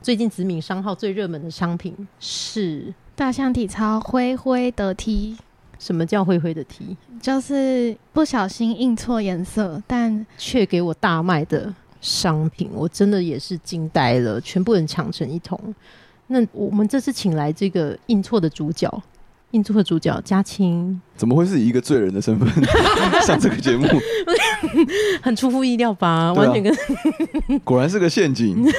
最近子敏商号最热门的商品是大象体操灰灰的 T，什么叫灰灰的 T？就是不小心印错颜色，但却给我大卖的商品，我真的也是惊呆了，全部人抢成一桶。那我们这次请来这个印错的主角，印错的主角嘉青，怎么会是以一个罪人的身份 上这个节目？很出乎意料吧？完全跟果然是个陷阱。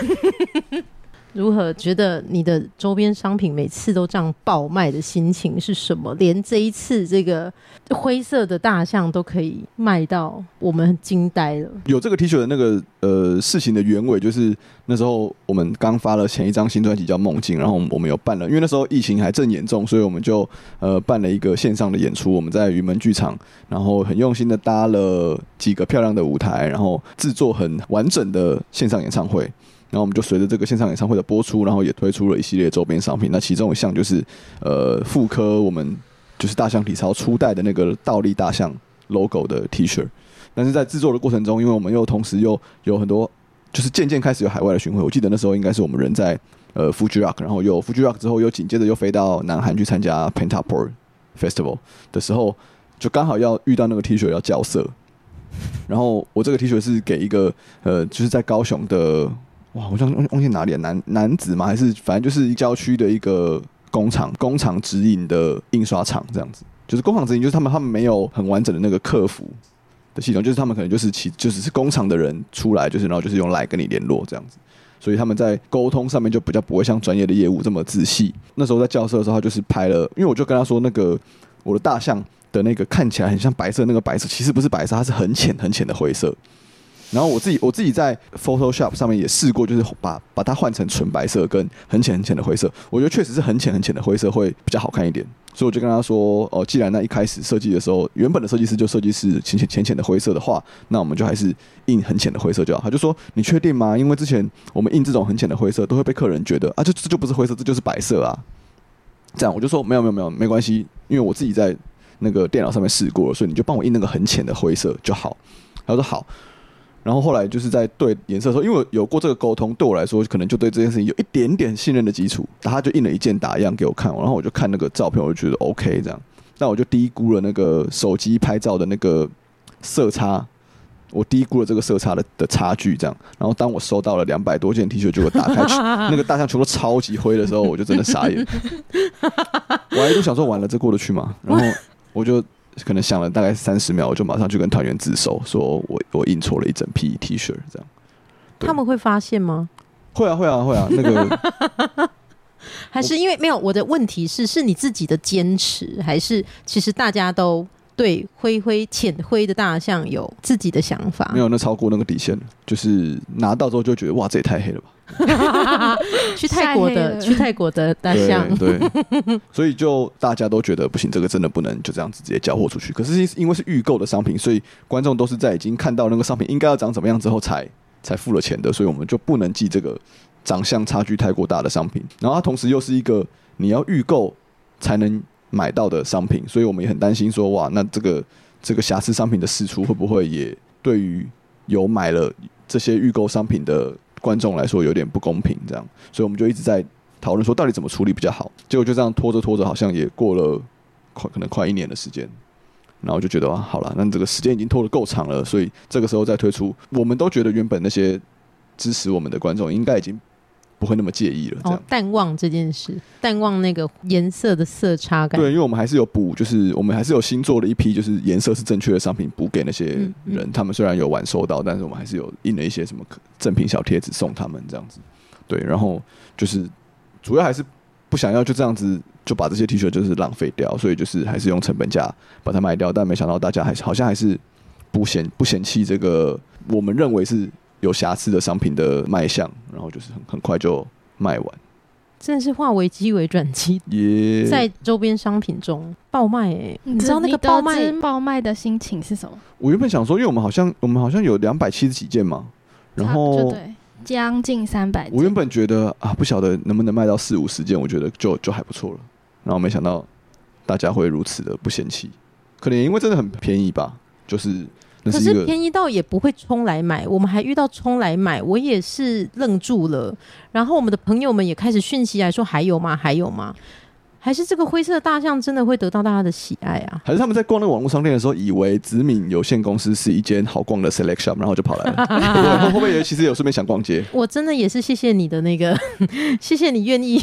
如何觉得你的周边商品每次都这样爆卖的心情是什么？连这一次这个灰色的大象都可以卖到，我们惊呆了。有这个 T 恤的那个呃事情的原委，就是那时候我们刚发了前一张新专辑叫《梦境》，然后我们有办了，因为那时候疫情还正严重，所以我们就呃办了一个线上的演出。我们在云门剧场，然后很用心的搭了几个漂亮的舞台，然后制作很完整的线上演唱会。然后我们就随着这个线上演唱会的播出，然后也推出了一系列周边商品。那其中一项就是呃复刻我们就是大象体操初代的那个倒立大象 logo 的 T 恤。但是在制作的过程中，因为我们又同时又有很多，就是渐渐开始有海外的巡回。我记得那时候应该是我们人在呃 Fuji Rock，然后又 Fuji Rock 之后又紧接着又飞到南韩去参加 Pentaport Festival 的时候，就刚好要遇到那个 T 恤要校色。然后我这个 T 恤是给一个呃，就是在高雄的哇，我想忘记哪里，男男子吗？还是反正就是郊区的一个工厂，工厂直营的印刷厂这样子。就是工厂直营，就是他们他们没有很完整的那个客服的系统，就是他们可能就是其就只是工厂的人出来，就是然后就是用来跟你联络这样子，所以他们在沟通上面就比较不会像专业的业务这么仔细。那时候在教室的时候，他就是拍了，因为我就跟他说，那个我的大象的那个看起来很像白色，那个白色其实不是白色，它是很浅很浅的灰色。然后我自己我自己在 Photoshop 上面也试过，就是把把它换成纯白色跟很浅很浅的灰色，我觉得确实是很浅很浅的灰色会比较好看一点。所以我就跟他说，哦，既然那一开始设计的时候，原本的设计师就设计是浅浅浅浅的灰色的话，那我们就还是印很浅的灰色就好。他就说，你确定吗？因为之前我们印这种很浅的灰色，都会被客人觉得啊，就这就不是灰色，这就是白色啊。这样我就说没有没有没有没关系，因为我自己在那个电脑上面试过了，所以你就帮我印那个很浅的灰色就好。他说好。然后后来就是在对颜色的时候，因为我有过这个沟通，对我来说可能就对这件事情有一点点信任的基础。他就印了一件打样给我看，然后我就看那个照片，我就觉得 OK 这样。但我就低估了那个手机拍照的那个色差，我低估了这个色差的的差距这样。然后当我收到了两百多件 T 恤，结果打开去那个大象全都超级灰的时候，我就真的傻眼。我还一度想说完了，这过得去吗？然后我就。可能想了大概三十秒，我就马上去跟团员自首，说我我印错了一整批 T 恤，这样。他们会发现吗？会啊会啊会啊，那个 还是因为没有？我的问题是，是你自己的坚持，还是其实大家都对灰灰浅灰的大象有自己的想法？没有，那超过那个底线了。就是拿到之后就觉得哇，这也太黑了吧。去泰国的去泰国的大象，对对，所以就大家都觉得不行，这个真的不能就这样子直接交货出去。可是因为是预购的商品，所以观众都是在已经看到那个商品应该要长怎么样之后才 才付了钱的，所以我们就不能寄这个长相差距太过大的商品。然后它同时又是一个你要预购才能买到的商品，所以我们也很担心说，哇，那这个这个瑕疵商品的释出会不会也对于有买了这些预购商品的观众来说有点不公平，这样，所以我们就一直在讨论说到底怎么处理比较好。结果就这样拖着拖着，好像也过了快可能快一年的时间，然后就觉得啊，好了，那这个时间已经拖得够长了，所以这个时候再推出，我们都觉得原本那些支持我们的观众应该已经不会那么介意了，这样。哦，淡忘这件事，淡忘那个颜色的色差感。对，因为我们还是有补，就是我们还是有新做了一批，就是颜色是正确的商品补给那些嗯人。嗯他们虽然有晚收到，但是我们还是有印了一些什么赠品小贴纸送他们这样子。对，然后就是主要还是不想要就这样子就把这些 T 恤就是浪费掉，所以就是还是用成本价把它卖掉。但没想到大家还是好像还是不嫌不嫌弃这个我们认为是有瑕疵的商品的卖相，然后就是很很快就卖完。真的是化危机为转机，也在周边商品中爆卖哎、你你知道那个爆卖爆卖的心情是什么？我原本想说，因为我们好像我们好像有两百七十几件嘛，然后对，将近三百。我原本觉得啊，不晓得能不能卖到四五十件，我觉得就就还不错了。然后没想到大家会如此的不嫌弃，可能因为真的很便宜吧，就是那可是便宜到也不会冲来买，我们还遇到冲来买，我也是愣住了。然后我们的朋友们也开始讯息来说还有吗？还有吗？还是这个灰色大象真的会得到大家的喜爱啊？还是他们在逛那个网络商店的时候，以为子敏有限公司是一间好逛的 select shop，然后就跑来了。对会不会也其实有顺便想逛街？我真的也是谢谢你的那个，谢谢你愿意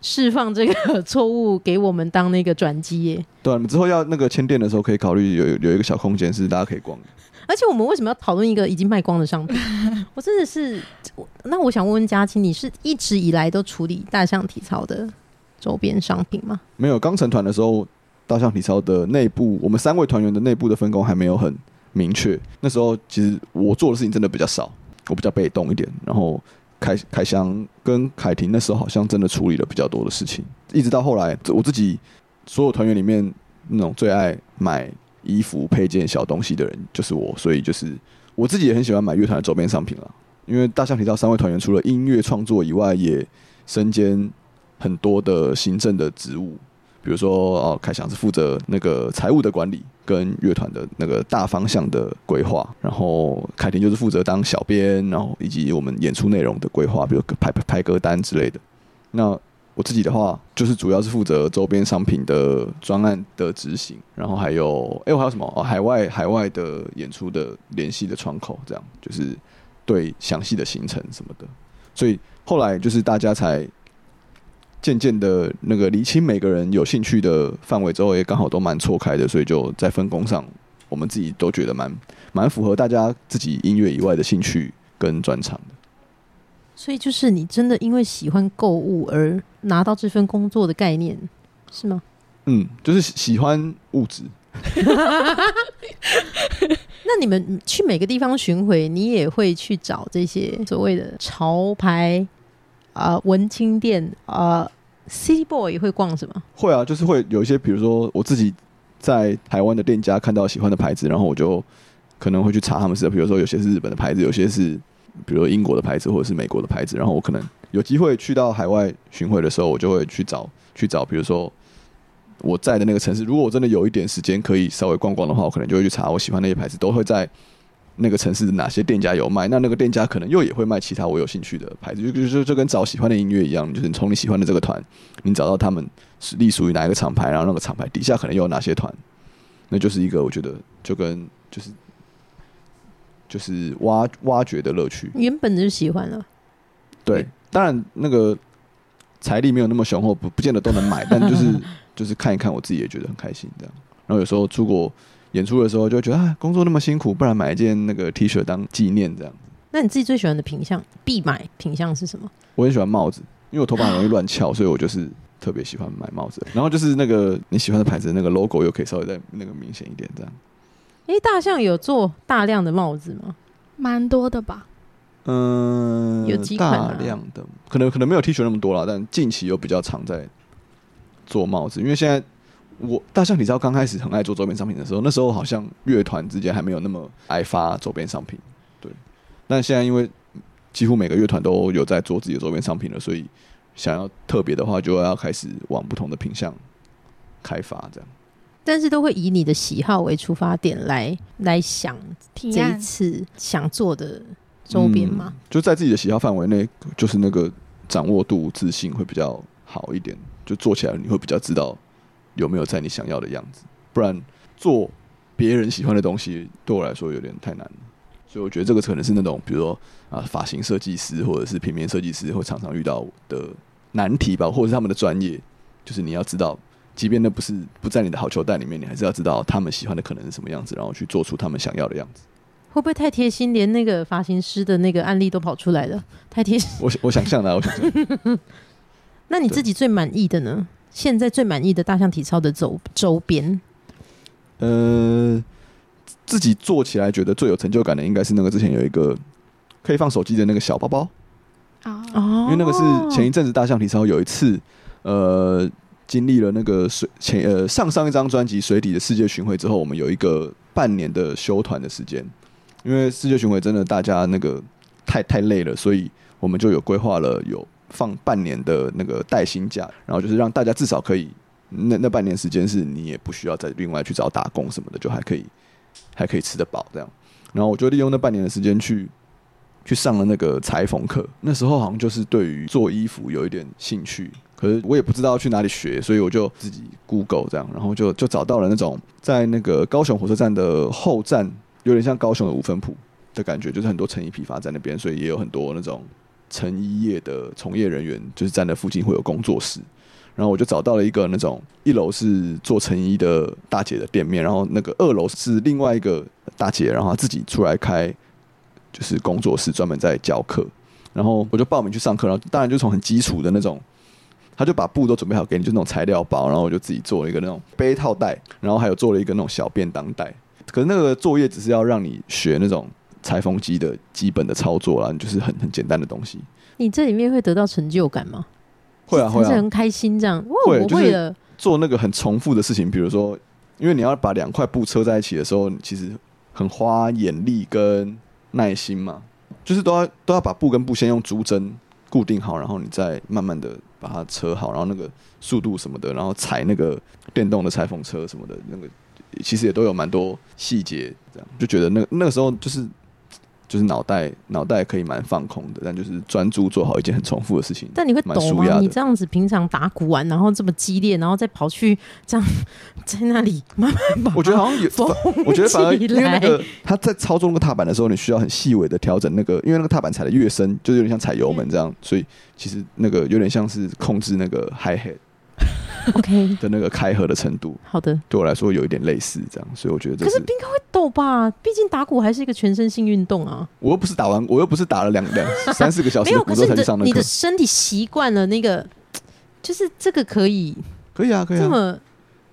释放这个错误给我们当那个转机耶。对、啊，你们之后要那个签店的时候，可以考虑有有一个小空间是大家可以逛的。而且我们为什么要讨论一个已经卖光的商品？我真的是，我那我想问问嘉青，你是一直以来都处理大象体操的周边商品吗？没有刚成团的时候，大象体操的内部，我们三位团员的内部的分工还没有很明确。那时候其实我做的事情真的比较少，我比较被动一点。然后凯凯翔跟凯婷那时候好像真的处理了比较多的事情，一直到后来，我自己所有团员里面那种最爱买衣服、配件、小东西的人就是我，所以就是我自己也很喜欢买乐团的周边商品了。因为大象体操三位团员除了音乐创作以外，也身兼很多的行政的职务，比如说哦，凯翔是负责那个财务的管理跟乐团的那个大方向的规划，然后凯婷就是负责当小编，然后以及我们演出内容的规划，比如排排歌单之类的。那我自己的话，就是主要是负责周边商品的专案的执行，然后还有，哎、我还有什么？哦，海外海外的演出的联系的窗口，这样就是对详细的行程什么的。所以后来就是大家才渐渐的那个厘清每个人有兴趣的范围之后，也刚好都蛮错开的，所以就在分工上，我们自己都觉得蛮蛮符合大家自己音乐以外的兴趣跟专长的。所以就是你真的因为喜欢购物而拿到这份工作的概念是吗？嗯，就是喜喜欢物质，那你们去每个地方巡回，你也会去找这些所谓的潮牌啊、文青店啊、，C Boy 会逛什么？会啊，就是会有一些，比如说我自己在台湾的店家看到喜欢的牌子，然后我就可能会去查他们是，比如说有些是日本的牌子，有些是比如英国的牌子或者是美国的牌子，然后我可能有机会去到海外巡回的时候，我就会去找去找，比如说我在的那个城市，如果我真的有一点时间可以稍微逛逛的话，我可能就会去查我喜欢那些牌子，都会在那个城市的哪些店家有卖。那那个店家可能又也会卖其他我有兴趣的牌子，就就就就跟找喜欢的音乐一样，就是你从你喜欢的这个团，你找到他们是隶属于哪一个厂牌，然后那个厂牌底下可能又有哪些团，那就是一个我觉得就跟就是就是挖挖掘的乐趣。原本就喜欢了，对，当然那个财力没有那么雄厚，不不见得都能买，但就是 就是看一看，我自己也觉得很开心这样。然后有时候出国演出的时候，就会觉得啊，工作那么辛苦，不然买一件那个 T 恤当纪念这样。那你自己最喜欢的品相必买品相是什么？我很喜欢帽子，因为我头发很容易乱翘，所以我就是特别喜欢买帽子。然后就是那个你喜欢的牌子，那个 logo 又可以稍微再那个明显一点这样。诶，大象有做大量的帽子吗？蛮多的吧？嗯，有几款啊大量的，可能可能没有 T 恤那么多啦，但近期又比较常在做帽子，因为现在我大象你知道刚开始很爱做周边商品的时候，那时候好像乐团之间还没有那么爱发周边商品，对。但现在因为几乎每个乐团都有在做自己的周边商品了，所以想要特别的话，就要开始往不同的品相开发，这样。但是都会以你的喜好为出发点来来想这一次想做的周边吗？嗯就在自己的喜好范围内，就是那个掌握度、自信会比较好一点，就做起来你会比较知道有没有在你想要的样子。不然做别人喜欢的东西，对我来说有点太难了。所以我觉得这个可能是那种，比如说啊，发型设计师或者是平面设计师会常常遇到的难题吧，或者是他们的专业，就是你要知道，即便那不是不在你的好球袋里面，你还是要知道他们喜欢的可能是什么样子，然后去做出他们想要的样子。会不会太贴心，连那个发型师的那个案例都跑出来了？太贴心。我我想象的啊，我想象。那你自己最满意的呢？现在最满意的大象体操的周周边，呃，自己做起来觉得最有成就感的，应该是那个之前有一个可以放手机的那个小包包，啊，哦，因为那个是前一阵子大象体操有一次，呃，经历了那个水前呃上上一张专辑《水底的世界巡回》之后，我们有一个半年的休团的时间，因为世界巡回真的大家那个太太累了，所以我们就有规划了有放半年的那个带薪假，然后就是让大家至少可以那那半年时间是你也不需要再另外去找打工什么的，就还可以还可以吃得饱这样。然后我就利用那半年的时间去去上了那个裁缝课。那时候好像就是对于做衣服有一点兴趣，可是我也不知道去哪里学，所以我就自己 Google 这样，然后就就找到了那种在那个高雄火车站的后站，有点像高雄的五分铺的感觉，就是很多成衣批发在那边，所以也有很多那种成衣业的从业人员，就是在那附近会有工作室。然后我就找到了一个那种一楼是做成衣的大姐的店面，然后那个二楼是另外一个大姐，然后她自己出来开就是工作室，专门在教课。然后我就报名去上课，然后当然就从很基础的那种，他就把布都准备好给你，就那种材料包，然后我就自己做了一个那种背套袋，然后还有做了一个那种小便当袋。可是那个作业只是要让你学那种裁缝机的基本的操作啦，就是很很简单的东西。你这里面会得到成就感吗？会啊会啊，很开心这样。哇，会就是我会了，做那个很重复的事情，比如说，因为你要把两块布车在一起的时候，其实很花眼力跟耐心嘛，就是都要都要把布跟布先用竹针固定好，然后你再慢慢的把它车好，然后那个速度什么的，然后踩那个电动的裁缝车什么的，那个其实也都有蛮多细节，这样就觉得那那个时候就是。就是脑袋脑袋可以蛮放空的，但就是专注做好一件很重复的事情。但你会抖吗？你这样子平常打鼓完，然后这么激烈，然后再跑去这样在那里慢慢把 我觉得好像有，缝我觉得反而起因为那个他在操纵那个踏板的时候，你需要很细微的调整那个，因为那个踏板踩的越深，就有点像踩油门这样，所以其实那个有点像是控制那个 hi hat OK，的那个开合的程度，好的。对我来说有一点类似这样，所以我觉得这是可是应该会抖吧？毕竟打鼓还是一个全身性运动啊。我又不是打完，我又不是打了两两三四个小时 没有，时的鼓之后可是你的才去上那你的，身体习惯了那个，就是这个可以可以啊，可以啊，这么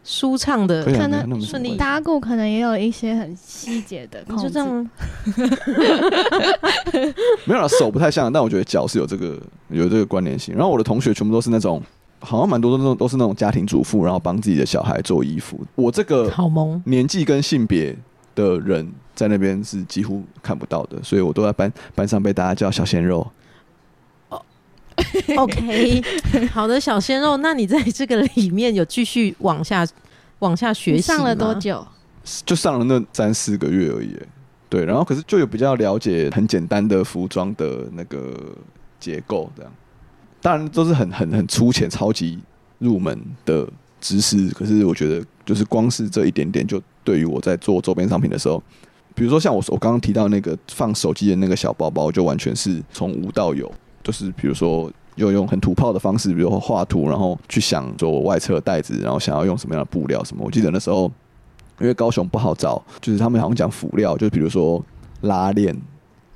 舒畅的可能顺利打鼓可能也有一些很细节的你控制，就这样，没有了，手不太像，但我觉得脚是有这个有这个关联性。然后我的同学全部都是那种，好像蛮多都那种都是那种家庭主妇，然后帮自己的小孩做衣服。我这个好萌。年纪跟性别的人在那边是几乎看不到的，所以我都在班班上被大家叫小鲜肉。OK，好的，小鲜肉，那你在这个里面有继续往下往下学习上了多？久？就上了那三四个月而已。对，然后可是就有比较了解很简单的服装的那个结构，这样。当然都是很很很粗浅、超级入门的知识，可是我觉得就是光是这一点点，就对于我在做周边商品的时候，比如说像我我刚刚提到那个放手机的那个小包包，就完全是从无到有，就是比如说。又用很土炮的方式，比如说画图，然后去想做外侧袋子，然后想要用什么样的布料什么。我记得那时候，因为高雄不好找，就是他们好像讲辅料，就比如说拉链，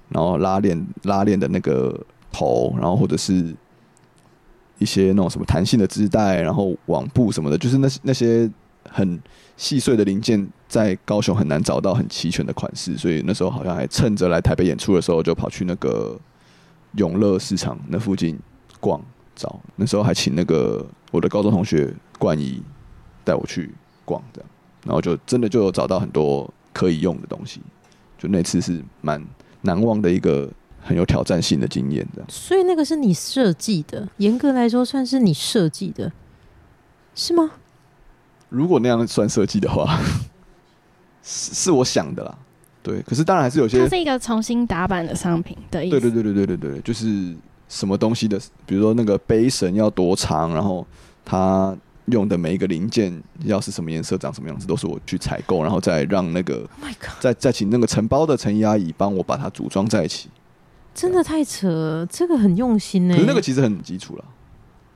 然后拉链拉链的那个头，然后或者是一些那种什么弹性的织带，然后网布什么的，就是那那些很细碎的零件，在高雄很难找到很齐全的款式，所以那时候好像还趁着来台北演出的时候，就跑去那个永乐市场那附近逛找。那时候还请那个我的高中同学冠仪带我去逛，这样，然后就真的就有找到很多可以用的东西。就那次是蛮难忘的一个很有挑战性的经验，这样。所以那个是你设计的，严格来说算是你设计的，是吗？如果那样算设计的话，是是我想的啦。对，可是当然还是有些它是一个重新打版的商品的意思。对对对对对对对，就是什么东西的，比如说那个杯绳要多长，然后它用的每一个零件要是什么颜色、长什么样子，都是我去采购，然后再让那个 Oh 再再请那个承包的成衣阿姨帮我把它组装在一起。真的太扯了，这个很用心呢、可是那个其实很基础了，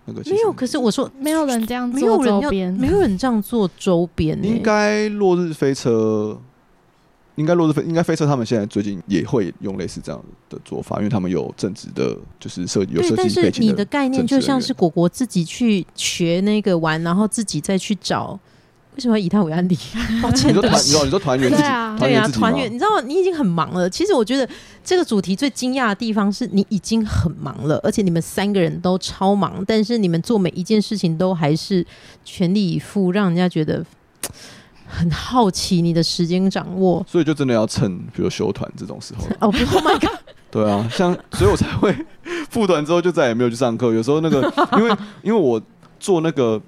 那个其实没有，可是我说没有人这样没有做人要，周边，没有人这样做周边、欸，应该落日飞车，应该落日飞，应该飞车他们现在最近也会用类似这样的做法，因为他们有正职的，就是设有对，设但是计背景你的概念就像是果果自己去学那个玩，然后自己再去找为什么要以他为案例？抱歉，你说团，你说你说团员自己，对啊对啊，团圆自己吗团圆，你知道？你已经很忙了。其实我觉得这个主题最惊讶的地方是你已经很忙了，而且你们三个人都超忙，但是你们做每一件事情都还是全力以赴，让人家觉得很好奇你的时间掌握。所以就真的要趁比如休团这种时候。哦，不，Oh my god！对啊，像所以我才会复团之后就再也没有去上课。有时候那个，因为因为我做那个，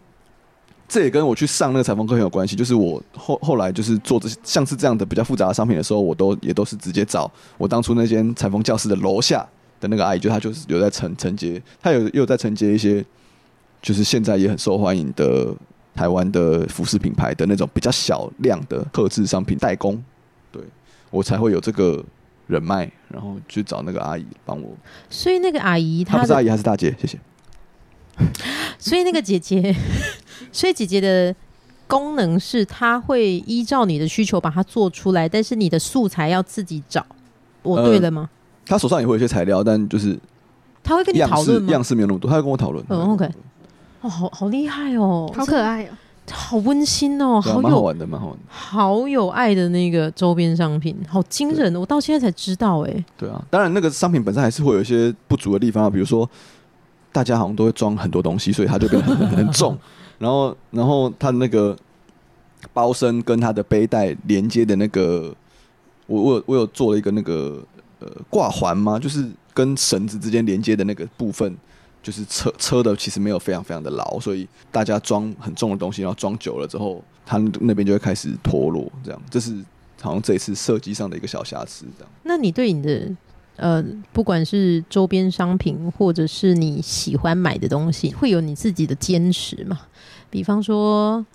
这也跟我去上那个裁缝课很有关系。就是我后后来就是做这些像是这样的比较复杂的商品的时候，我都也都是直接找我当初那间裁缝教室的楼下的那个阿姨，就她就是有在承承接，她有也有在承接一些就是现在也很受欢迎的台湾的服饰品牌的那种比较小量的特制商品代工，对我才会有这个人脉，然后去找那个阿姨帮我。所以那个阿姨她，她不是阿姨，她是大姐，谢谢。所以那个姐姐，所以姐姐的功能是她会依照你的需求把它做出来，但是你的素材要自己找。我对了吗？她手上也会有一些材料，但就是她会跟你讨论吗？样式没有那么多，她会跟我讨论。嗯，OK 哦，好好厉害哦，好可爱哦！好温馨哦，好有蛮好玩的，蛮好玩的。好有爱的那个周边商品，好惊人！我到现在才知道，哎，对啊，当然那个商品本身还是会有一些不足的地方啊，比如说大家好像都会装很多东西，所以它就变得很很重。然后，然后它的那个包身跟它的背带连接的那个，我我有我有做了一个那个呃挂环吗？就是跟绳子之间连接的那个部分，就是车车的其实没有非常非常的牢，所以大家装很重的东西，然后装久了之后，它那边就会开始脱落，这样这是好像这一次设计上的一个小瑕疵，这样。那你对你的呃，不管是周边商品，或者是你喜欢买的东西，会有你自己的坚持吗？比方说，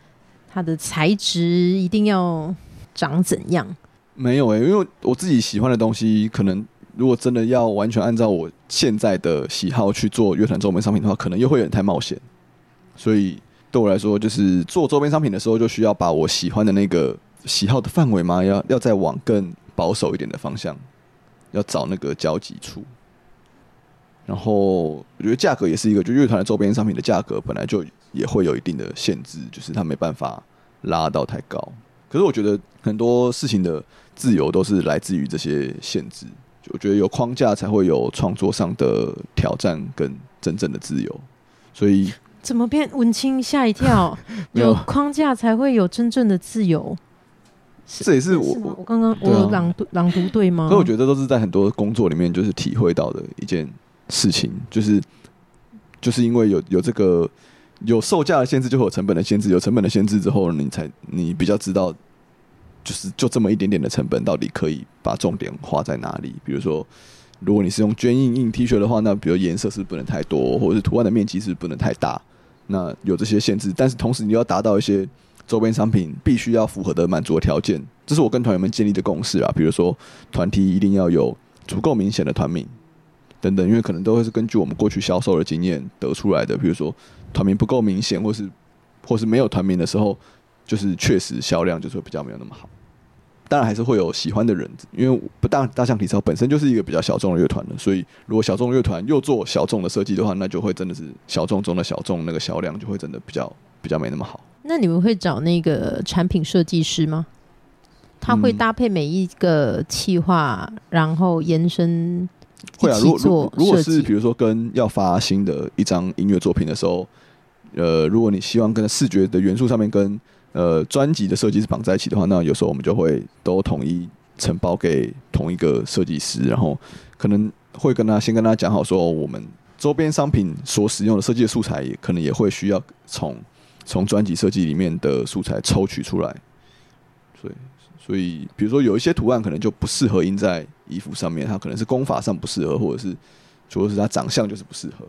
它的材质一定要长怎样？没有诶、因为我自己喜欢的东西，可能如果真的要完全按照我现在的喜好去做乐团周边商品的话，可能又会有点太冒险。所以对我来说，就是做周边商品的时候，就需要把我喜欢的那个喜好的范围嘛，要要再往更保守一点的方向，要找那个交集处。然后我觉得价格也是一个，就乐团的周边商品的价格本来就也会有一定的限制，就是它没办法拉到太高。可是我觉得很多事情的自由都是来自于这些限制。就我觉得有框架才会有创作上的挑战跟真正的自由。所以怎么变文青？吓一跳！有框架才会有真正的自由。这也是我吗我我刚刚我朗读朗读对吗？所以我觉得都是在很多工作里面就是体会到的一件事情，就是就是因为有有这个有售价的限制，就会有成本的限制，有成本的限制之后，你才你比较知道，就是就这么一点点的成本，到底可以把重点花在哪里？比如说，如果你是用绢印印 T 恤的话，那比如颜色是不能太多，或者是图案的面积是不能太大，那有这些限制，但是同时你要达到一些周边商品必须要符合的满足的条件，这是我跟团员们建立的共识啊。比如说，团体一定要有足够明显的团名等等，因为可能都会是根据我们过去销售的经验得出来的。比如说，团名不够明显，或是或是没有团名的时候，就是确实销量就是会比较没有那么好。当然还是会有喜欢的人，因为不大大象体操本身就是一个比较小众的乐团了，所以如果小众乐团又做小众的设计的话，那就会真的是小众中的小众，那个销量就会真的比较比较没那么好。那你们会找那个产品设计师吗？他会嗯搭配每一个企划，然后延伸一会啊，如果如果如果是比如说跟要发新的一张音乐作品的时候，呃，如果你希望跟视觉的元素上面跟呃专辑的设计是绑在一起的话，那有时候我们就会都统一承包给同一个设计师，然后可能会跟他先跟他讲好说，我们周边商品所使用的设计的素材，可能也会需要从从专辑设计里面的素材抽取出来，所以所以，比如说有一些图案可能就不适合印在衣服上面，它可能是工法上不适合，或者是主要是它长相就是不适合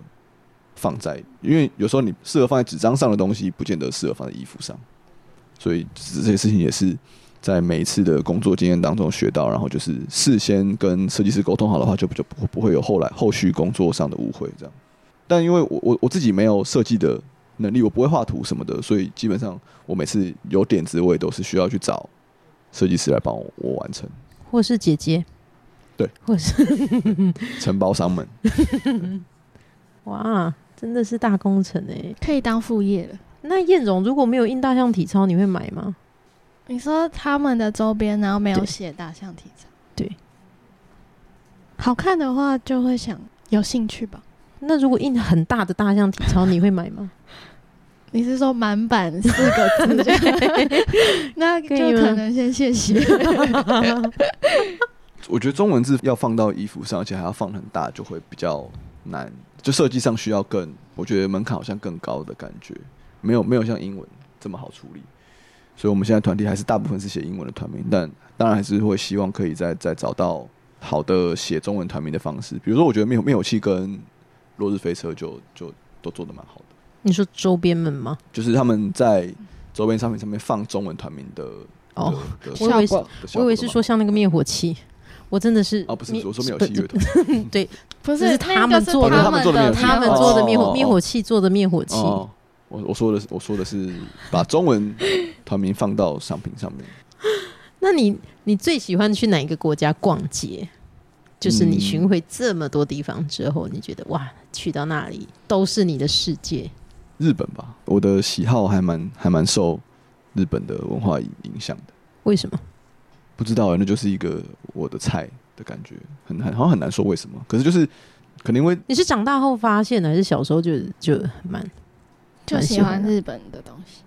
放在，因为有时候你适合放在纸张上的东西，不见得适合放在衣服上，所以这些事情也是在每一次的工作经验当中学到，然后就是事先跟设计师沟通好的话，就就不不会有后来后续工作上的误会这样。但因为我我我自己没有设计的能力，我不会画图什么的，所以基本上我每次有点子，我也都是需要去找设计师来帮我我完成。或是姐姐，对，或是 承包商们，哇，真的是大工程哎！可以当副业了。那燕总如果没有印大象体操，你会买吗？你说他们的周边，然后没有写大象体操，对，好看的话就会想有兴趣吧。那如果印很大的大象体操，你会买吗？你是说满版四个字？那就可能先谢谢。我觉得中文字要放到衣服上，而且还要放很大，就会比较难。就设计上需要更，我觉得门槛好像更高的感觉，没有没有像英文这么好处理。所以我们现在团体还是大部分是写英文的团名，但当然还是会希望可以再再找到好的写中文团名的方式。比如说，我觉得灭火灭火器跟落日飞车就就都做的蛮好的，你说周边们吗？就是他们在周边商品上面放中文团名的哦，我以为是我以为是说像那个灭火器，我真的是哦，不是，我说灭火器乐团，对，不是他们做的他们的他们做的灭火器做的灭火器做的灭火器，哦，我我说的是我说的是把中文团名放到商品上面。那你你最喜欢去哪一个国家逛街？就是你嗯巡回这么多地方之后，你觉得哇，去到那里都是你的世界。日本吧，我的喜好还蛮还蛮受日本的文化影影响的。为什么？不知道欸，那就是一个我的菜的感觉，很很好像很难说为什么。可是就是可能因为你是长大后发现的，还是小时候就就蛮就喜欢日本的东西。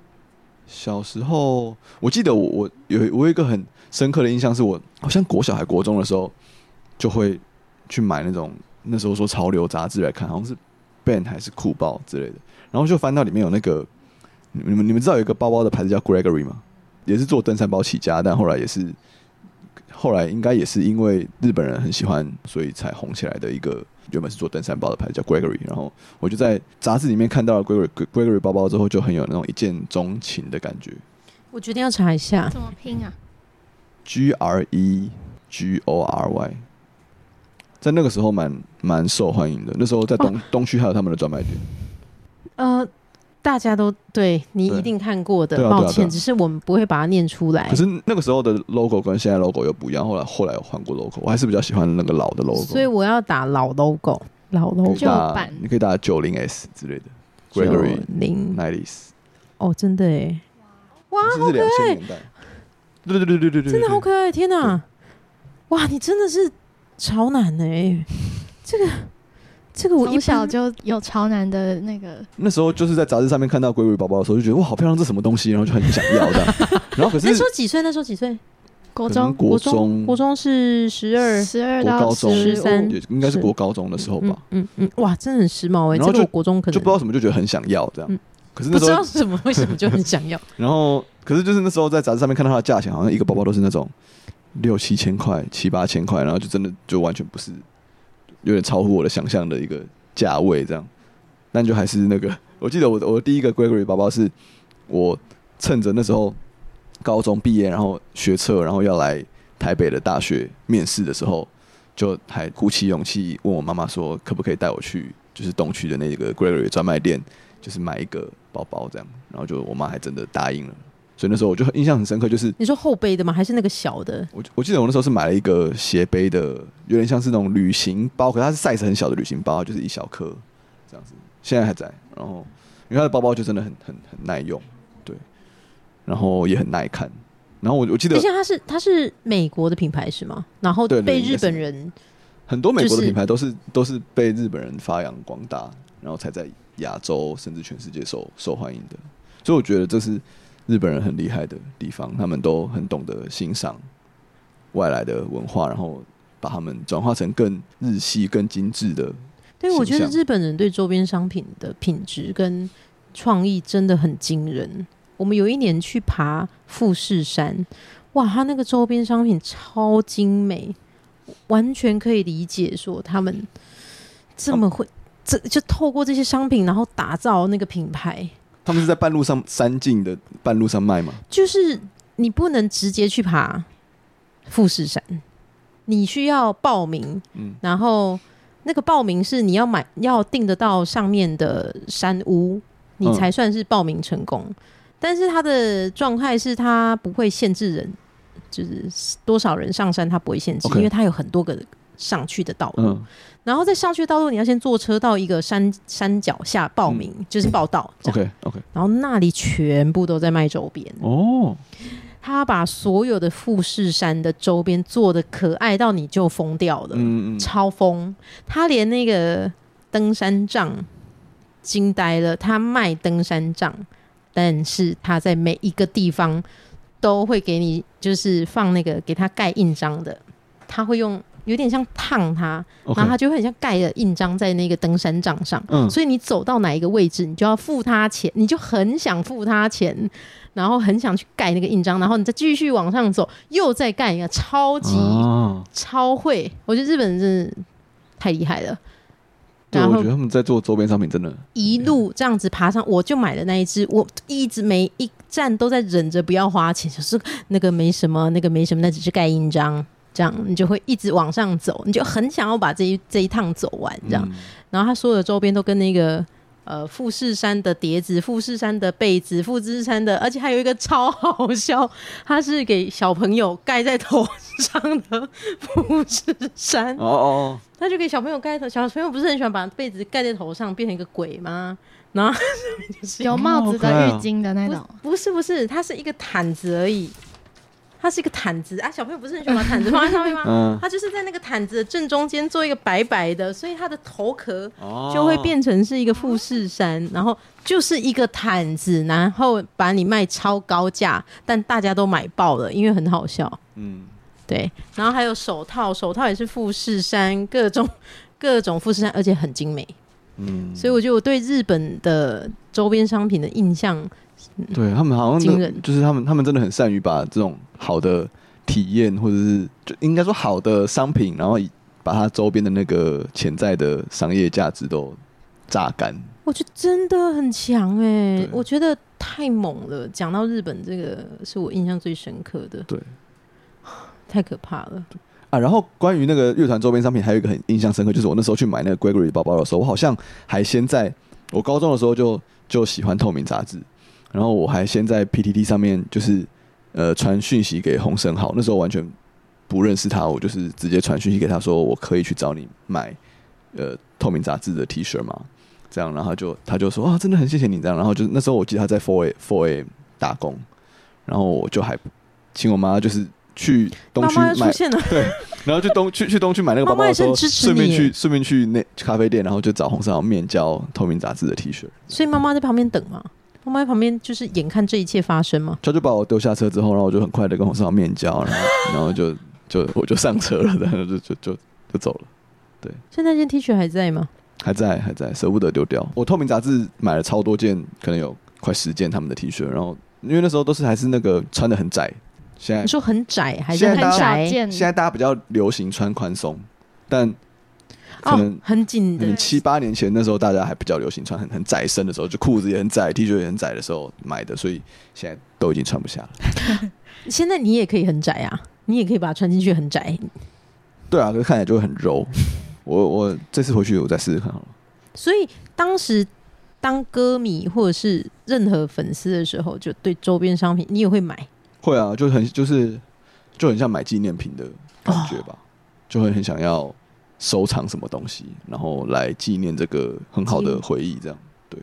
小时候，我记得我我有我有一个很深刻的印象，是我好像国小还国中的时候，就会去买那种那时候说潮流杂志来看，好像是 Ben 还是酷报之类的，然后就翻到里面有那个你你们你们知道有一个包包的牌子叫 Gregory 吗？也是做登山包起家，但后来也是后来应该也是因为日本人很喜欢，所以才红起来的一个原本是做登山包的牌子叫 Gregory，然后我就在杂志里面看到了 Gregory Gregory 包包之后，就很有那种一见钟情的感觉。我决定要查一下。怎么拼啊？G R E G O R Y，在那个时候蛮蛮受欢迎的。那时候在东、东区还有他们的专卖店。呃，大家都对你一定看过的，抱歉，只是我们不会把它念出来可。是那个时候的 logo 跟现在 logo 又不一样。后来后来有换过 logo，我还是比较喜欢那个老的 logo。所以我要打老 logo，老 logo 旧版你可以打九零 S 之类的 Gregory 零 Nineties，哦，真的哎，哇，这是两千年代。对对对对对对，真的好可爱。爱！天哪，哇，你真的是潮男哎，这个这个我从小就有潮男的那个，那时候就是在杂志上面看到 Gregory 包包的时候，就觉得哇，好漂亮，这什么东西？然后就很想要这样。然后可是那时候几岁？那时候几岁？国中国中国中是十二十二到高中十13也应该是国高中的时候吧。嗯嗯嗯，哇，真的很时髦哎！然后就这个我国中可能就不知道什么就觉得很想要这样。嗯不知可是那时候道什么，为什么就很想要。然后，可是就是那时候在杂志上面看到它的价钱，好像一个包包都是那种六七千块、七八千块，然后就真的就完全不是，有点超乎我的想象的一个价位这样。但就还是那个，我记得我我第一个 Gregory 包包是我趁着那时候高中毕业，然后学测，然后要来台北的大学面试的时候，就还鼓起勇气问我妈妈说，可不可以带我去就是东区的那个 Gregory 专卖店，就是买一个包包这样，然后就我妈还真的答应了，所以那时候我就印象很深刻，就是你说后背的吗？还是那个小的？我我记得我那时候是买了一个斜背的，有点像是那种旅行包，可是它是 size 很小的旅行包，就是一小颗这样子，现在还在。然后因为它的包包就真的很很很耐用，对，然后也很耐看。然后我我记得而且它是它是美国的品牌是吗？然后被日本人很多美国的品牌都是都是被日本人发扬光大，然后才在亚洲甚至全世界受受欢迎的。所以我觉得这是日本人很厉害的地方，他们都很懂得欣赏外来的文化，然后把他们转化成更日系、更精致的。对，我觉得日本人对周边商品的品质跟创意真的很惊人。我们有一年去爬富士山，哇，他那个周边商品超精美，完全可以理解说他们这么会，这就透过这些商品，然后打造那个品牌。他们是在半路上山径的半路上卖吗？就是你不能直接去爬富士山，你需要报名，嗯，然后那个报名是你要买要订得到上面的山屋，你嗯才算是报名成功。但是它的状态是它不会限制人，就是多少人上山，它不会限制因为它有很多个上去的道路。嗯然后再上去的道路，你要先坐车到一个山山脚下报名，就是报道。，OK OK，然后那里全部都在卖周边，哦，他把所有的富士山的周边做的可爱到你就疯掉了，嗯嗯，超疯。他连那个登山杖惊呆了，他卖登山杖，但是他在每一个地方都会给你，就是放那个给他盖印章的，他会用有点像烫它然后它就会很像盖了印章在那个登山杖上。嗯所以你走到哪一个位置，你就要付他钱，你就很想付他钱，然后很想去盖那个印章，然后你再继续往上走，又再盖一个，超级、哦，超会。我觉得日本人真的太厉害了。对，我觉得他们在做周边商品真的，一路这样子爬上，我就买了那一只，我一直每一站都在忍着不要花钱，就是那个没什么，那个没什么，那只是盖印章。这样你就会一直往上走，你就很想要把这一这一趟走完，这样。嗯。然后他所有的周边都跟那个呃富士山的碟子、富士山的被子、富士山的，而且还有一个超好笑，它是给小朋友盖在头上的富士山，哦哦，他就给小朋友盖在头，小朋友不是很喜欢把被子盖在头上变成一个鬼吗？然后有帽子的浴巾的那种，不是不是，它是一个毯子而已，它是一个毯子啊，小朋友不是很喜欢把毯子放在上面吗？嗯，它就是在那个毯子的正中间做一个白白的，所以它的头壳哦就会变成是一个富士山，然后就是一个毯子，然后把你卖超高价，但大家都买爆了，因为很好笑。嗯，对，然后还有手套，手套也是富士山，各种 各种富士山，而且很精美。嗯，所以我觉得我对日本的周边商品的印象，对他们好像就是他们他们真的很善于把这种好的体验或者是就应该说好的商品，然后把它周边的那个潜在的商业价值都榨干。我觉得真的很强哎、对我觉得太猛了。讲到日本这个，是我印象最深刻的，对 太可怕了。啊，然后关于那个乐团周边商品，还有一个很印象深刻，就是我那时候去买那个 Gregory 包包的时候，我好像还先在我高中的时候就就喜欢透明杂志，然后我还先在 PTT 上面就是呃传讯息给洪生豪，那时候完全不认识他，我就是直接传讯息给他说我可以去找你买呃透明杂志的 T 恤吗？这样，然后就他就说啊，真的很谢谢你这样，然后就那时候我记得他在 Four A Four A 打工，然后我就还请我妈就是去东妈区买 对，然后去东去去东区买那个包包的时候，顺便去顺便去那咖啡店，然后就找洪少面交透明杂志的 T 恤，所以妈妈在旁边等嘛。妈妈在旁边就是眼看这一切发生嘛。他就把我丢下车之后，然后我就很快的跟洪少面交，然后 然后就就我就上车了，然后就就就就走了，对现在那件 T 恤还在吗？还在还在，舍不得丢掉。我透明杂志买了超多件，可能有快十件他们的 T 恤，然后因为那时候都是还是那个穿的很窄，现在你说很窄还是很现在大家窄？见。现在大家比较流行穿宽松，但可哦能，很紧的可能。七八年前那时候大家还比较流行穿很很窄身的时候，就裤子也很窄，T 恤也很窄的时候买的，所以现在都已经穿不下了。现在你也可以很窄啊，你也可以把它穿进去很窄。对啊，可是看起来就会很柔。我我这次回去我再试试看好了。所以当时当歌迷或者是任何粉丝的时候，就对周边商品你也会买。会啊，就很就是就很像买纪念品的感觉吧，就会很想要收藏什么东西，然后来纪念这个很好的回忆，这样对。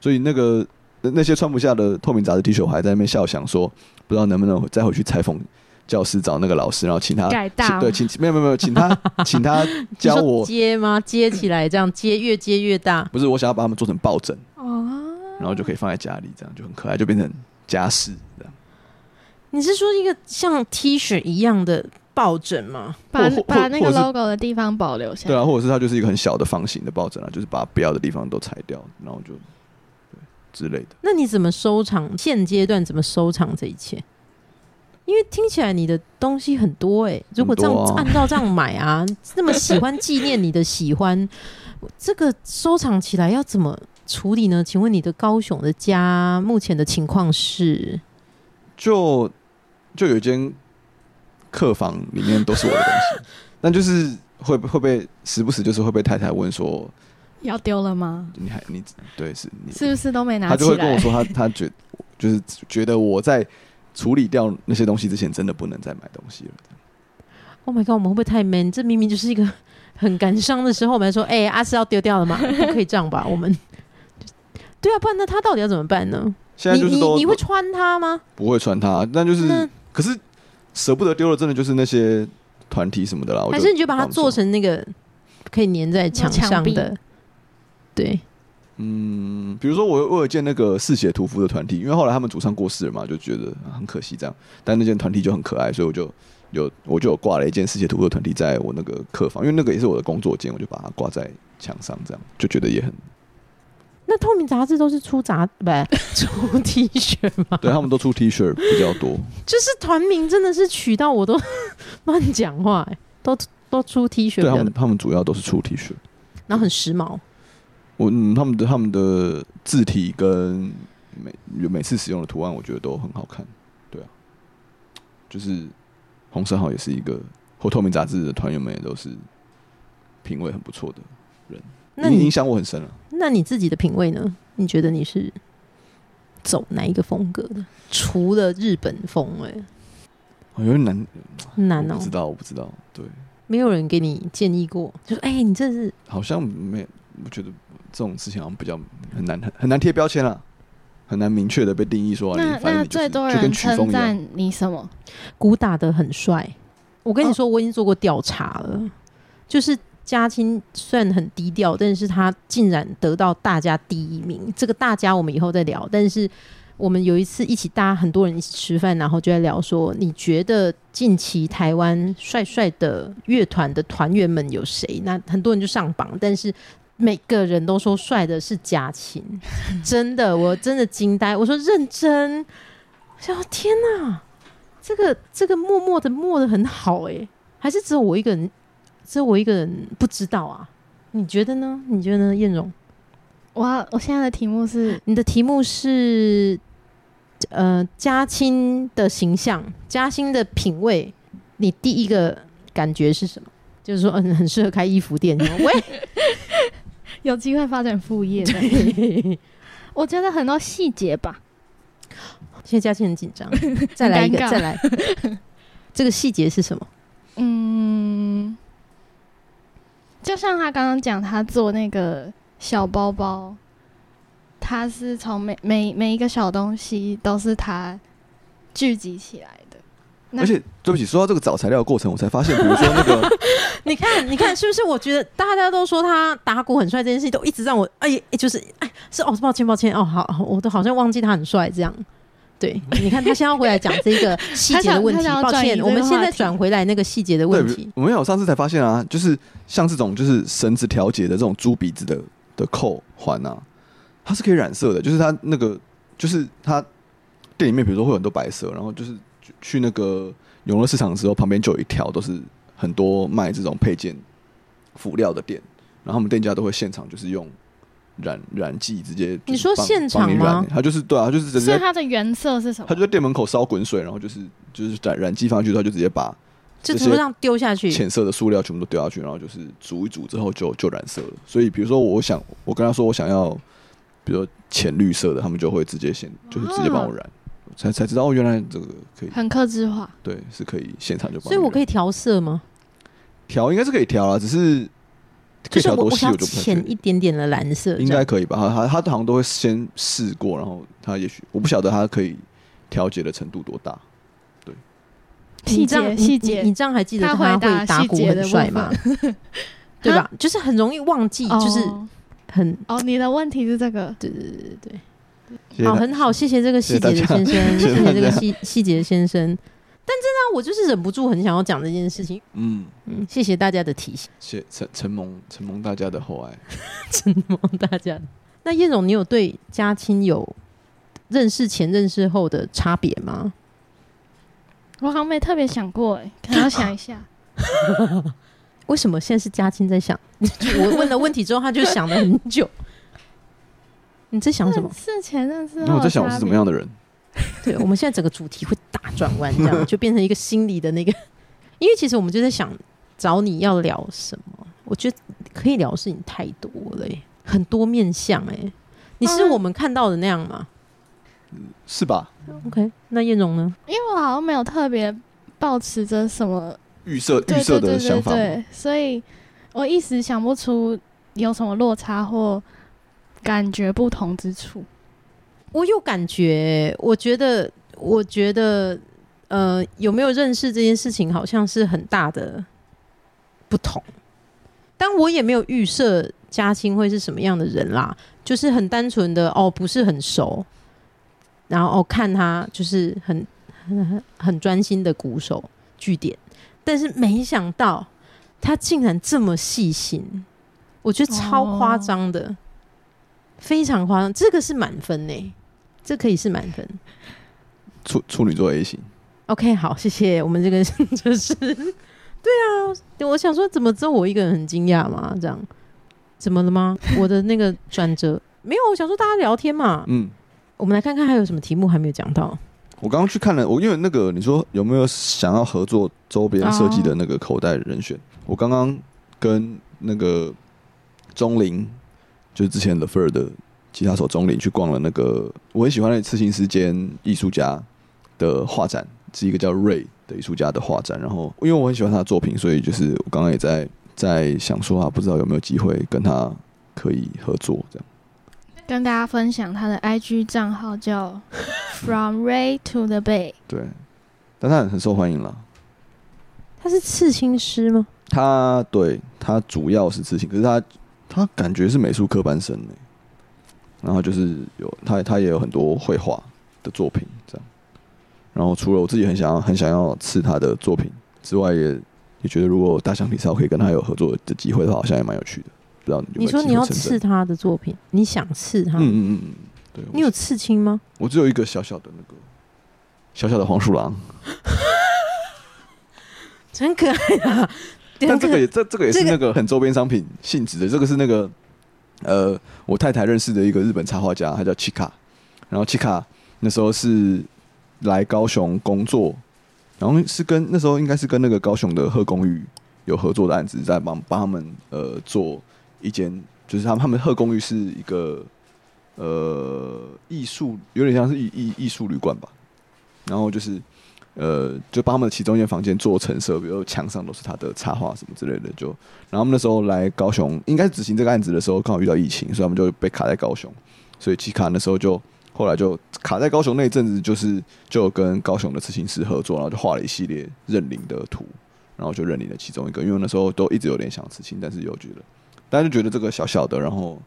所以那个那那些穿不下的透明杂志 T 恤，我还在那边笑想说，不知道能不能再回去裁缝教室找那个老师，然后请他改大对，请没有没有没有，请他 请他教我，接吗？接起来这样接，越接越大。不是我想要把它们做成抱枕，哦，然后就可以放在家里，这样就很可爱，就变成家饰这样。你是说一个像 T 恤一样的抱枕嘛？把把那个 logo 的地方保留下来。对啊，或者是它就是一个很小的方形的抱枕啊，就是把不要的地方都裁掉，然后就对之类的。那你怎么收藏？现阶段怎么收藏这一切？因为听起来你的东西很多哎、如果这样、啊按照这样买啊，那么喜欢纪念你的喜欢，这个收藏起来要怎么处理呢？请问你的高雄的家目前的情况是？就就有一间客房里面都是我的东西，但就是会会被时不时就是会被太太问说，要丢了吗？你还你对是你，是不是都没拿他？就会跟我说他他觉就是觉得我在处理掉那些东西之前，真的不能再买东西了。，Oh my god，我们会不会太 man？这明明就是一个很感伤的时候，我们还说，哎、阿斯要丢掉了吗？不可以这样吧？我们对啊，不然那他到底要怎么办呢？你你现在就是都你会穿它吗？不会穿它，但就是那可是舍不得丢的，真的就是那些团体什么的啦。我还是你就把它做成那个可以粘在墙上的？对，嗯，比如说我我有见那个嗜血屠夫的团体，因为后来他们主唱过世了嘛，就觉得很可惜这样。但那件团体就很可爱，所以我就有我就有挂了一件嗜血屠夫的团体在我那个客房，因为那个也是我的工作间，我就把它挂在墙上，这样就觉得也很那透明杂志都是出杂不 出 T 恤吗？对他们都出 T 恤比较多。就是团名真的是取到我都乱讲话、欸，都都出 T 恤对他们他们主要都是出 T 恤。然后很时髦。我嗯，他们的他们的字体跟每每次使用的图案，我觉得都很好看。对啊，就是红色号也是一个或透明杂志的团员们也都是品味很不错的人，那你影影响我很深了。那你自己的品味呢？你觉得你是走哪一个风格的？除了日本风、欸，哦有点难，难哦、我不知道，我不知道。对，没有人给你建议过，就说：“哎、你这是好像没，我觉得这种事情好像比较很难很很难贴标签啊，很难明确的被定义说，啊那那最多人称。赞你什么？鼓打的很帅。”我跟你说，我已经做过调查了，就是嘉青虽然很低调，但是他竟然得到大家第一名。这个大家我们以后再聊，但是。我们有一次一起，大家很多人一起吃饭，然后就在聊说，你觉得近期台湾帅帅的乐团的团员们有谁？那很多人就上榜，但是每个人都说帅的是嘉欣，真的，我真的惊呆。我说认真，我想天哪，这个这个默默的默的很好哎、还是只有我一个人，只有我一个人不知道啊？你觉得呢？你觉得呢，燕荣？我我现在的题目是你的题目是呃嘉欣的形象，嘉欣的品味，你第一个感觉是什么？就是说，嗯，很适合开衣服店。喂，有机会发展副业的。我觉得很多细节吧，现在嘉欣很紧张，再来一个，再来。这个细节是什么？嗯，就像他刚刚讲，他做那个小包包，他是从每每每一个小东西都是他聚集起来的。而且对不起，说到这个找材料的过程，我才发现，比如说那个 你看，你看，是不是？我觉得大家都说他打鼓很帅，这件事情都一直让我哎，就是哎，是哦，抱歉，抱歉，哦，好，我都好像忘记他很帅这样。对，你看他现在要回来讲这个 细节的问题他想，要抱歉，我们现在转回来那个细节的问题，。我没有上次才发现啊，就是像这种就是绳子调节的这种猪鼻子的的扣环啊，它是可以染色的，就是它那个就是它店里面比如说会有很多白色，然后就是去去那个永乐市场的时候，旁边就有一条都是很多卖这种配件辅料的店，然后我们店家都会现场就是用染染剂直接你说现场吗他就是对啊，他就是直所以接它的原色是什么？他就在店门口烧滚水，然后就是就是染染剂放上去，他就直接把这怎么样丢下去？浅色的塑料全部都丢下去，然后就是煮一煮之后就就染色了。所以比如说我想，我跟他说我想要，比如说浅绿色的，他们就会直接现就是直接帮我染，才才知道哦，原来这个可以，很克制化。对，是可以现场就帮。所以我可以以调色吗？调，应该是可以调啊，只是可就是以调多细我我想。浅一点点的蓝色，应该可以吧？他他他好像都会先试过，然后他也许我不晓得他可以调节的程度多大。对细节细节你这样还记得他他回答会打鼓很帅吗？对吧？就是很容易忘记，就是哦很哦，你的问题是这个，对对对对对。好，很好，谢谢这个细节的先生，谢谢谢谢这个细细节的先生。但真的啊、我就是忍不住很想要讲这件事情。嗯，嗯，谢谢大家的提醒，谢承承蒙承蒙大家的厚爱。承蒙大家。那叶总，你有对嘉亲有认识前、认识后的差别吗？我好像没特别想过，哎，可能要想一下。为什么现在是嘉亲在想？我问了问题之后，他就想了很久。你在想什么？是前认识后，那我在想我是怎么样的人？对，我们现在整个主题会大转弯，这样 就变成一个心理的那个。因为其实我们就在想找你要聊什么，我觉得可以聊的事情太多了、欸，很多面相哎、你是嗯我们看到的那样吗、是吧？o k 那燕荣呢？因为我好像没有特别抱持着什么预设对预设对对对的想法。对，所以我一时想不出有什么落差或感觉不同之处。我有感觉，我觉得，我觉得，呃，有没有认识这件事情，好像是很大的不同。但我也没有预设嘉欣会是什么样的人啦，就是很单纯的哦，不是很熟，然后哦看他就是很很很很专心的鼓手据点，但是没想到他竟然这么细心，我觉得超夸张的。非常夸张，这个是满分呢，这可以是满分。处处女座 A 型，OK，好，谢谢。我们这个 就是，对啊，我想说，怎么只有我一个人很惊讶嘛？这样，怎么了吗？我的那个转折没有，我想说大家聊天嘛。嗯，我们来看看还有什么题目还没有讲到。我刚刚去看了，我因为那个你说有没有想要合作周边设计的那个口袋人选？我刚刚跟那个钟林，就是之前 The Fur 的吉他手钟林去逛了那个我很喜欢的刺青时间艺术家的画展，是一个叫 Ray 的艺术家的画展。然后因为我很喜欢他的作品，所以就是我刚刚也在在想说啊，不知道有没有机会跟他可以合作这样。跟大家分享他的 IG 账号叫 From Ray to the Bay，对，但他很受欢迎了。他是刺青师吗？他对他主要是刺青，可是他他感觉是美术科班生呢。然后就是有他他也有很多绘画的作品这样。然后除了我自己很想要很想要刺他的作品之外，也也觉得如果大象体操可以跟他有合作的机会的话，好像也蛮有趣的。不知道你说你要刺他的作品，你想刺他？嗯嗯嗯嗯，对，你有刺青吗？我只有一个小小的那个小小的黄鼠狼，真可爱啊！但这个也这这个也是那个很周边商品性质的，这个是那个呃我太太认识的一个日本插画家，他叫奇卡，然后奇卡那时候是来高雄工作，然后是跟那时候应该是跟那个高雄的鹤公寓有合作的案子，在帮帮他们呃做一间，就是他们他们鹤公寓是一个呃艺术，有点像是艺艺艺术旅馆吧，然后就是。呃，就帮他们的其中一间房间做成设，比如墙上都是他的插画什么之类的。就，然后他们那时候来高雄，应该是执行这个案子的时候，刚好遇到疫情，所以他们就被卡在高雄。所以其卡那时候就后来就卡在高雄那一阵子，就是就跟高雄的刺青师合作，然后就画了一系列认领的图，然后就认领了其中一个。因为那时候都一直有点想刺青，但是又觉得，大家就觉得这个小小的，然后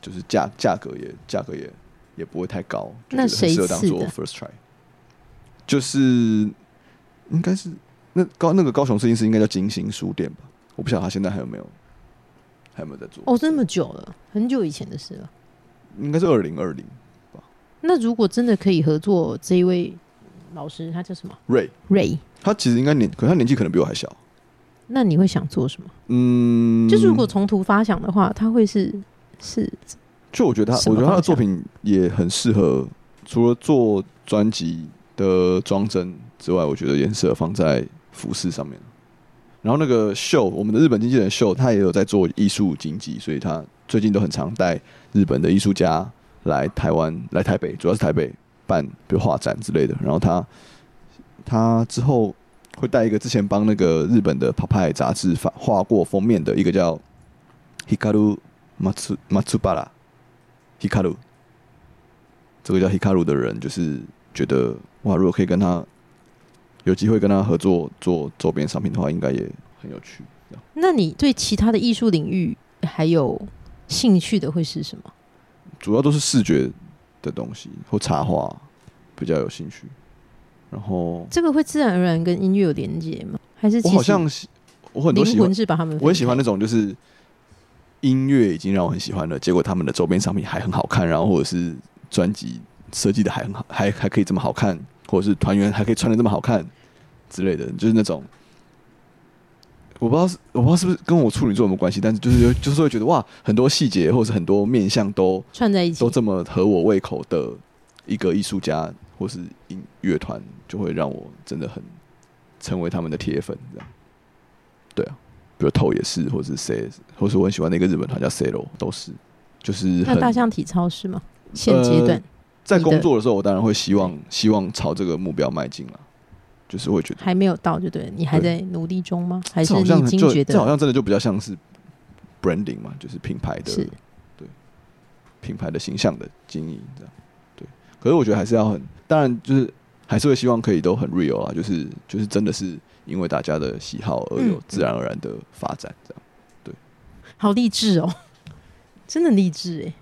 就是价价格也价格也也不会太高，就觉得很那谁适合当做 first try。就是应该是那高那个高雄摄影师应该叫金星书店吧？我不晓得他现在还有没有还有没有在做？哦，这么久了，很久以前的事了。应该是二零二零。那如果真的可以合作，这一位老师他叫什么瑞，？Ray，他其实应该年，可是他年纪可能比我还小。那你会想做什么？嗯，就是如果从图发想的话，他会是是就我觉得他，我觉得他的作品也很适合，除了做专辑的装帧之外，我觉得颜色放在服饰上面。然后那个秀，我们的日本经纪人秀，他也有在做艺术经济，所以他最近都很常带日本的艺术家来台湾、来台北，主要是台北办比如画展之类的。然后他他之后会带一个之前帮那个日本的《Papai》杂志画画过封面的一个叫 Hikaru Matsu Matsubara Hikaru，这个叫 Hikaru 的人，就是觉得哇，如果可以跟他有机会跟他合作做周边商品的话，应该也很有趣。那你对其他的艺术领域还有兴趣的会是什么？主要都是视觉的东西或插画比较有兴趣。然后这个会自然而然跟音乐有连接吗？还是我好像喜我很多喜欢，是把他们我很喜欢那种种就是音乐已经让我很喜欢了，结果他们的周边商品还很好看，然后或者是专辑设计的还很好，还还可以这么好看，或者是团员还可以穿的这么好看之类的，就是那种我不知道是我不知道是不是跟我处女座有没有关系，但是就是就是会觉得哇，很多细节或者是很多面相都串在一起都。这么合我胃口的一个艺术家或是音乐团，就会让我真的很成为他们的铁粉。这样，对啊，比如头也是，或者是 C，或是我很喜欢的一个日本团叫 C 罗，都是就是那很大象体操是吗？现阶段、在工作的时候，我当然会希望希望朝这个目标迈进了。就是会觉得还没有到，就对。你还在努力中吗？还是你已经觉得这好像真的就比较像是 branding 嘛，就是品牌的对品牌的形象的经营这样。对，可是我觉得还是要很，当然就是还是会希望可以都很 real 啊，就是就是真的是因为大家的喜好而有嗯自然而然的发展这样。好励志哦，真的励志哎！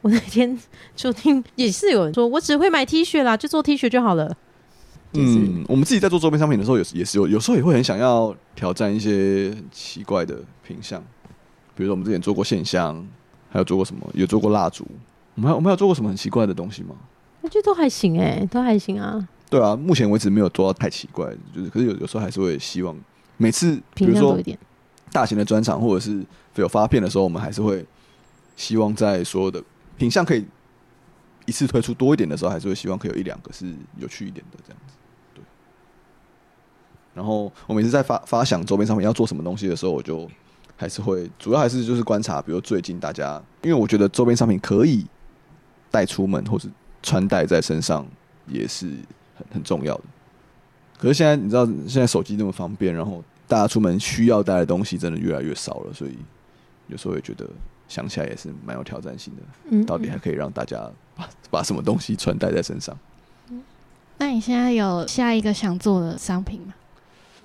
我那天就听也是有人说，我只会买 T 恤啦，就做 T 恤就好了。嗯，我们自己在做周边商品的时候，也是也是有有时候也会很想要挑战一些很奇怪的品相，比如说我们之前做过线香，还有做过什么，有做过蜡烛。我们还我们还有做过什么很奇怪的东西吗？我觉得都还行哎，都还行啊。对啊，目前为止没有做到太奇怪，就是可是有有时候还是会希望每次，比如说品相多一点，大型的专场或者是有发片的时候，我们还是会希望在所有的品相可以一次推出多一点的时候，还是会希望可以有一两个是有趣一点的这样子。对。然后我每次在发发想周边商品要做什么东西的时候，我就还是会主要还是就是观察，比如最近大家，因为我觉得周边商品可以带出门或是穿戴在身上也是很很重要的。可是现在你知道，现在手机那么方便，然后大家出门需要带的东西真的越来越少了，所以有时候也觉得想起来也是蛮有挑战性的。嗯，到底还可以让大家把把什么东西穿戴在身上？那你现在有下一个想做的商品吗？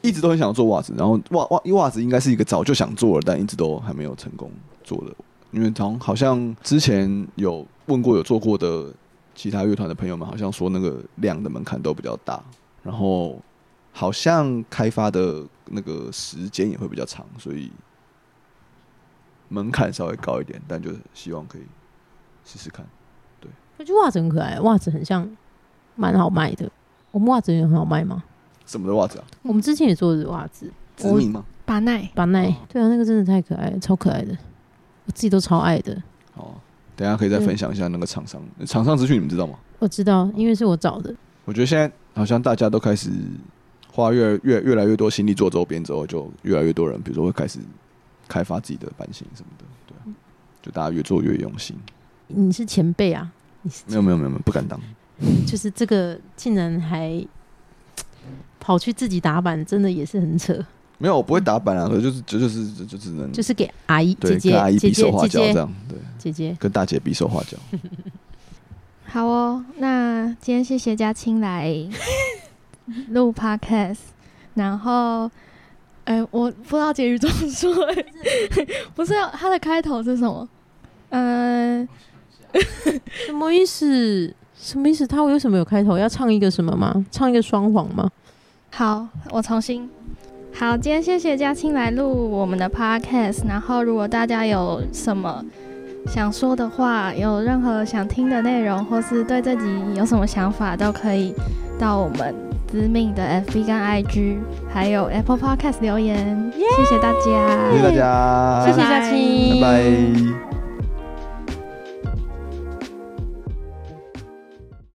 一直都很想做袜子，然后袜袜袜子应该是一个早就想做了，但一直都还没有成功做的。因为好像好像之前有问过有做过的其他乐团的朋友们，好像说那个量的门槛都比较大，然后好像开发的那个时间也会比较长，所以门槛稍微高一点，但就希望可以试试看。我觉得袜子很可爱，袜子很像蛮好卖的。我们袜子也很好卖吗？什么的袜子啊？我们之前也做的袜子，知名吗？巴奈，巴奈哦，对啊，那个真的太可爱了，超可爱的，我自己都超爱的。哦，等下可以再分享一下那个厂商，厂商资讯你们知道吗？我知道，因为是我找的。我觉得现在好像大家都开始花越越越来越多心力做周边之后，就越来越多人，比如说会开始开发自己的版型什么的，对啊，就大家越做越用心。你是前辈啊，你是没有没有没有没有，不敢当。就是这个竟然还跑去自己打版，真的也是很扯。没有，我不会打板啊，可是就是就就是就就只能就是给阿姨、对姐姐、跟阿姨比手画脚这样，对，姐姐。跟大姐比手画脚。好哦，那今天谢谢嘉青来录 podcast，然后，哎、我不知道结语怎么说、哎，不是它的开头是什么？嗯、什么意思？什么意思？他为什么有开头？要唱一个什么吗？唱一个双簧吗？好，我重新。好，今天谢谢嘉青来录我们的 podcast。然后，如果大家有什么想说的话，有任何想听的内容，或是对这集有什么想法，都可以到我们知命的 FB 跟 IG，还有 Apple Podcast 留言。谢谢大家，谢谢大家，谢谢佳青，拜拜。